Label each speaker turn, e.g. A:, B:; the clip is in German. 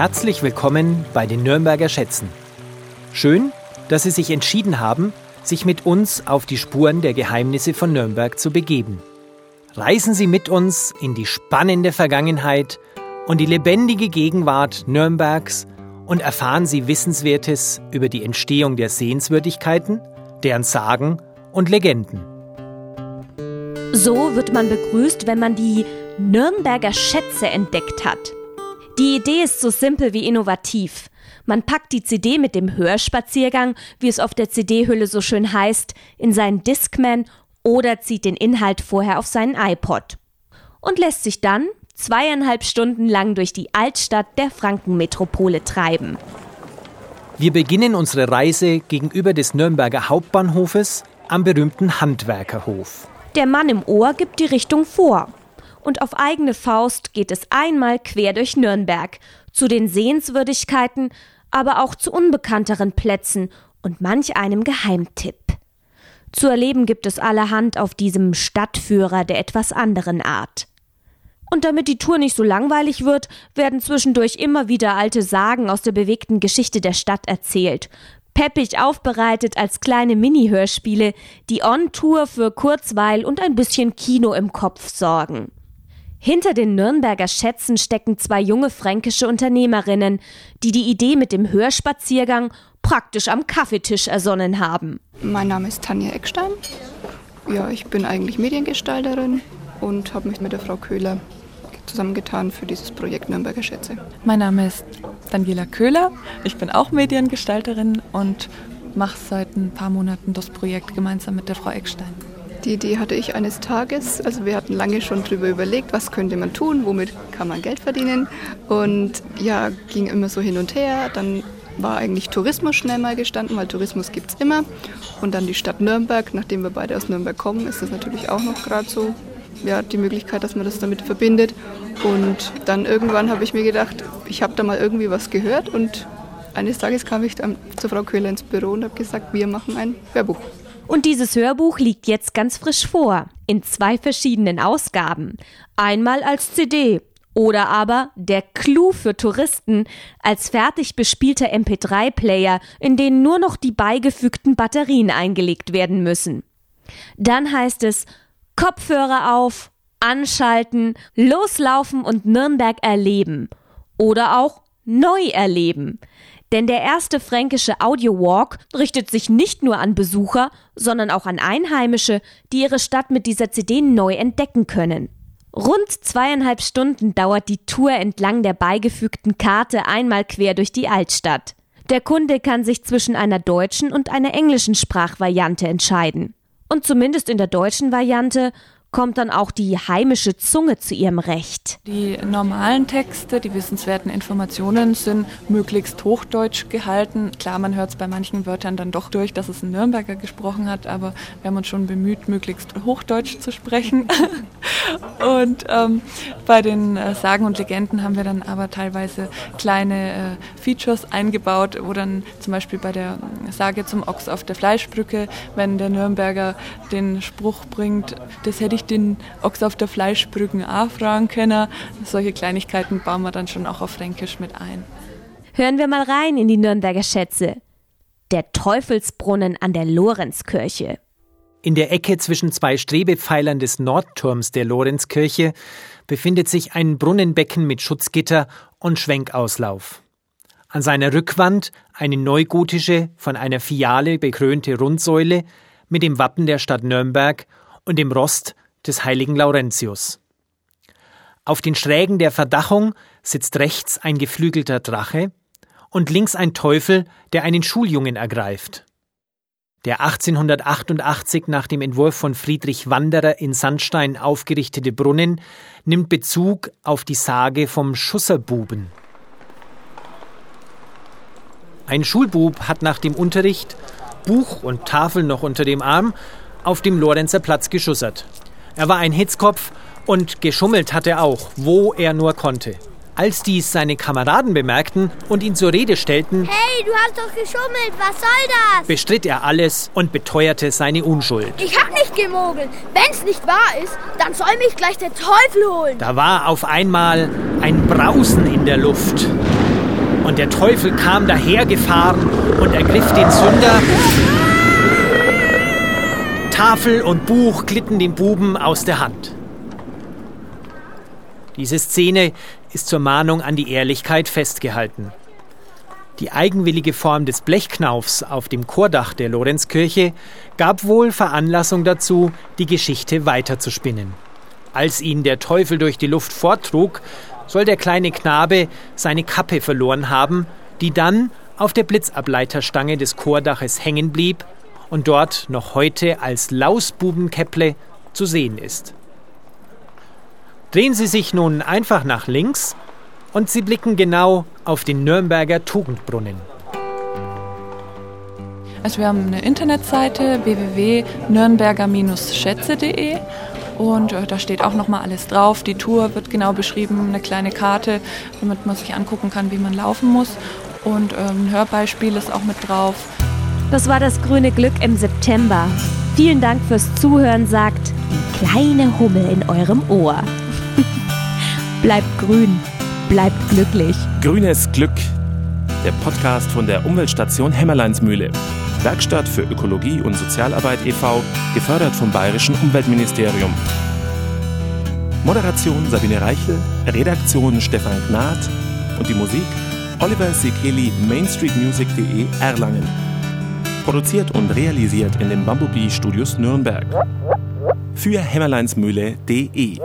A: Herzlich willkommen bei den Nürnberger Schätzen. Schön, dass Sie sich entschieden haben, sich mit uns auf die Spuren der Geheimnisse von Nürnberg zu begeben. Reisen Sie mit uns in die spannende Vergangenheit und die lebendige Gegenwart Nürnbergs und erfahren Sie Wissenswertes über die Entstehung der Sehenswürdigkeiten, deren Sagen und Legenden.
B: So wird man begrüßt, wenn man die Nürnberger Schätze entdeckt hat. Die Idee ist so simpel wie innovativ. Man packt die CD mit dem Hörspaziergang, wie es auf der CD-Hülle so schön heißt, in seinen Discman oder zieht den Inhalt vorher auf seinen iPod und lässt sich dann zweieinhalb Stunden lang durch die Altstadt der Frankenmetropole treiben.
A: Wir beginnen unsere Reise gegenüber des Nürnberger Hauptbahnhofes am berühmten Handwerkerhof.
B: Der Mann im Ohr gibt die Richtung vor. Und auf eigene Faust geht es einmal quer durch Nürnberg, zu den Sehenswürdigkeiten, aber auch zu unbekannteren Plätzen und manch einem Geheimtipp. Zu erleben gibt es allerhand auf diesem Stadtführer der etwas anderen Art. Und damit die Tour nicht so langweilig wird, werden zwischendurch immer wieder alte Sagen aus der bewegten Geschichte der Stadt erzählt. Peppig aufbereitet als kleine Mini-Hörspiele, die On-Tour für Kurzweil und ein bisschen Kino im Kopf sorgen. Hinter den Nürnberger Schätzen stecken zwei junge fränkische Unternehmerinnen, die die Idee mit dem Hörspaziergang praktisch am Kaffeetisch ersonnen haben.
C: Mein Name ist Tanja Eckstein. Ja, ich bin eigentlich Mediengestalterin und habe mich mit der Frau Köhler zusammengetan für dieses Projekt Nürnberger Schätze.
D: Mein Name ist Daniela Köhler. Ich bin auch Mediengestalterin und mache seit ein paar Monaten das Projekt gemeinsam mit der Frau Eckstein.
C: Die Idee hatte ich eines Tages. Also wir hatten lange schon darüber überlegt, was könnte man tun, womit kann man Geld verdienen. Und ja, ging immer so hin und her. Dann war eigentlich Tourismus schnell mal gestanden, weil Tourismus gibt es immer. Und dann die Stadt Nürnberg, nachdem wir beide aus Nürnberg kommen, ist das natürlich auch noch gerade so ja, die Möglichkeit, dass man das damit verbindet. Und dann irgendwann habe ich mir gedacht, ich habe da mal irgendwie was gehört und eines Tages kam ich dann zur Frau Köhler ins Büro und habe gesagt, wir machen ein Hörbuch.
B: Und dieses Hörbuch liegt jetzt ganz frisch vor, in zwei verschiedenen Ausgaben. Einmal als CD oder aber der Clou für Touristen als fertig bespielter MP3-Player, in den nur noch die beigefügten Batterien eingelegt werden müssen. Dann heißt es Kopfhörer auf, anschalten, loslaufen und Nürnberg erleben. Oder auch neu erleben. Denn der erste fränkische Audio-Walk richtet sich nicht nur an Besucher, sondern auch an Einheimische, die ihre Stadt mit dieser CD neu entdecken können. Rund zweieinhalb Stunden dauert die Tour entlang der beigefügten Karte einmal quer durch die Altstadt. Der Kunde kann sich zwischen einer deutschen und einer englischen Sprachvariante entscheiden. Und zumindest in der deutschen Variante kommt dann auch die heimische Zunge zu ihrem Recht.
D: Die normalen Texte, die wissenswerten Informationen sind möglichst hochdeutsch gehalten. Klar, man hört es bei manchen Wörtern dann doch durch, dass es ein Nürnberger gesprochen hat, aber wir haben uns schon bemüht, möglichst hochdeutsch zu sprechen. und ähm, bei den äh, Sagen und Legenden haben wir dann aber teilweise kleine äh, Features eingebaut, wo dann zum Beispiel bei der Sage zum Ochs auf der Fleischbrücke, wenn der Nürnberger den Spruch bringt, das hätte ich ich den Ochs auf der Fleischbrücken auch fragen können. Solche Kleinigkeiten bauen wir dann schon auch auf Fränkisch mit ein.
B: Hören wir mal rein in die Nürnberger Schätze. Der Teufelsbrunnen an der Lorenzkirche.
A: In der Ecke zwischen zwei Strebepfeilern des Nordturms der Lorenzkirche befindet sich ein Brunnenbecken mit Schutzgitter und Schwenkauslauf. An seiner Rückwand eine neugotische, von einer Fiale bekrönte Rundsäule mit dem Wappen der Stadt Nürnberg und dem Rost des heiligen Laurentius. Auf den Schrägen der Verdachung sitzt rechts ein geflügelter Drache und links ein Teufel, der einen Schuljungen ergreift. Der 1888 nach dem Entwurf von Friedrich Wanderer in Sandstein aufgerichtete Brunnen nimmt Bezug auf die Sage vom Schusserbuben. Ein Schulbub hat nach dem Unterricht, Buch und Tafel noch unter dem Arm, auf dem Lorenzer Platz geschussert. Er war ein Hitzkopf und geschummelt hat er auch, wo er nur konnte. Als dies seine Kameraden bemerkten und ihn zur Rede stellten,
E: Hey, du hast doch geschummelt, was soll das?
A: bestritt er alles und beteuerte seine Unschuld.
E: Ich hab nicht gemogelt. Wenn's nicht wahr ist, dann soll mich gleich der Teufel holen.
A: Da war auf einmal ein Brausen in der Luft. Und der Teufel kam dahergefahren und ergriff den Sünder. Tafel und Buch glitten dem Buben aus der Hand. Diese Szene ist zur Mahnung an die Ehrlichkeit festgehalten. Die eigenwillige Form des Blechknaufs auf dem Chordach der Lorenzkirche gab wohl Veranlassung dazu, die Geschichte weiterzuspinnen. Als ihn der Teufel durch die Luft forttrug, soll der kleine Knabe seine Kappe verloren haben, die dann auf der Blitzableiterstange des Chordaches hängen blieb und dort noch heute als Lausbubenkäpple zu sehen ist. Drehen Sie sich nun einfach nach links und Sie blicken genau auf den Nürnberger Tugendbrunnen.
D: Also wir haben eine Internetseite www.nürnberger-schätze.de und äh, da steht auch nochmal alles drauf. Die Tour wird genau beschrieben, eine kleine Karte, damit man sich angucken kann, wie man laufen muss. Und ähm, ein Hörbeispiel ist auch mit drauf.
B: Das war das grüne Glück im September. Vielen Dank fürs Zuhören, sagt die kleine Hummel in eurem Ohr. bleibt grün, bleibt glücklich.
F: Grünes Glück, der Podcast von der Umweltstation Hämmerleinsmühle. Werkstatt für Ökologie und Sozialarbeit e.V., gefördert vom Bayerischen Umweltministerium. Moderation Sabine Reichel, Redaktion Stefan Gnad und die Musik Oliver Sekeli, mainstreetmusic.de Erlangen. Produziert und realisiert in den Bumblebee Studios Nürnberg. Für hämmerleinsmühle.de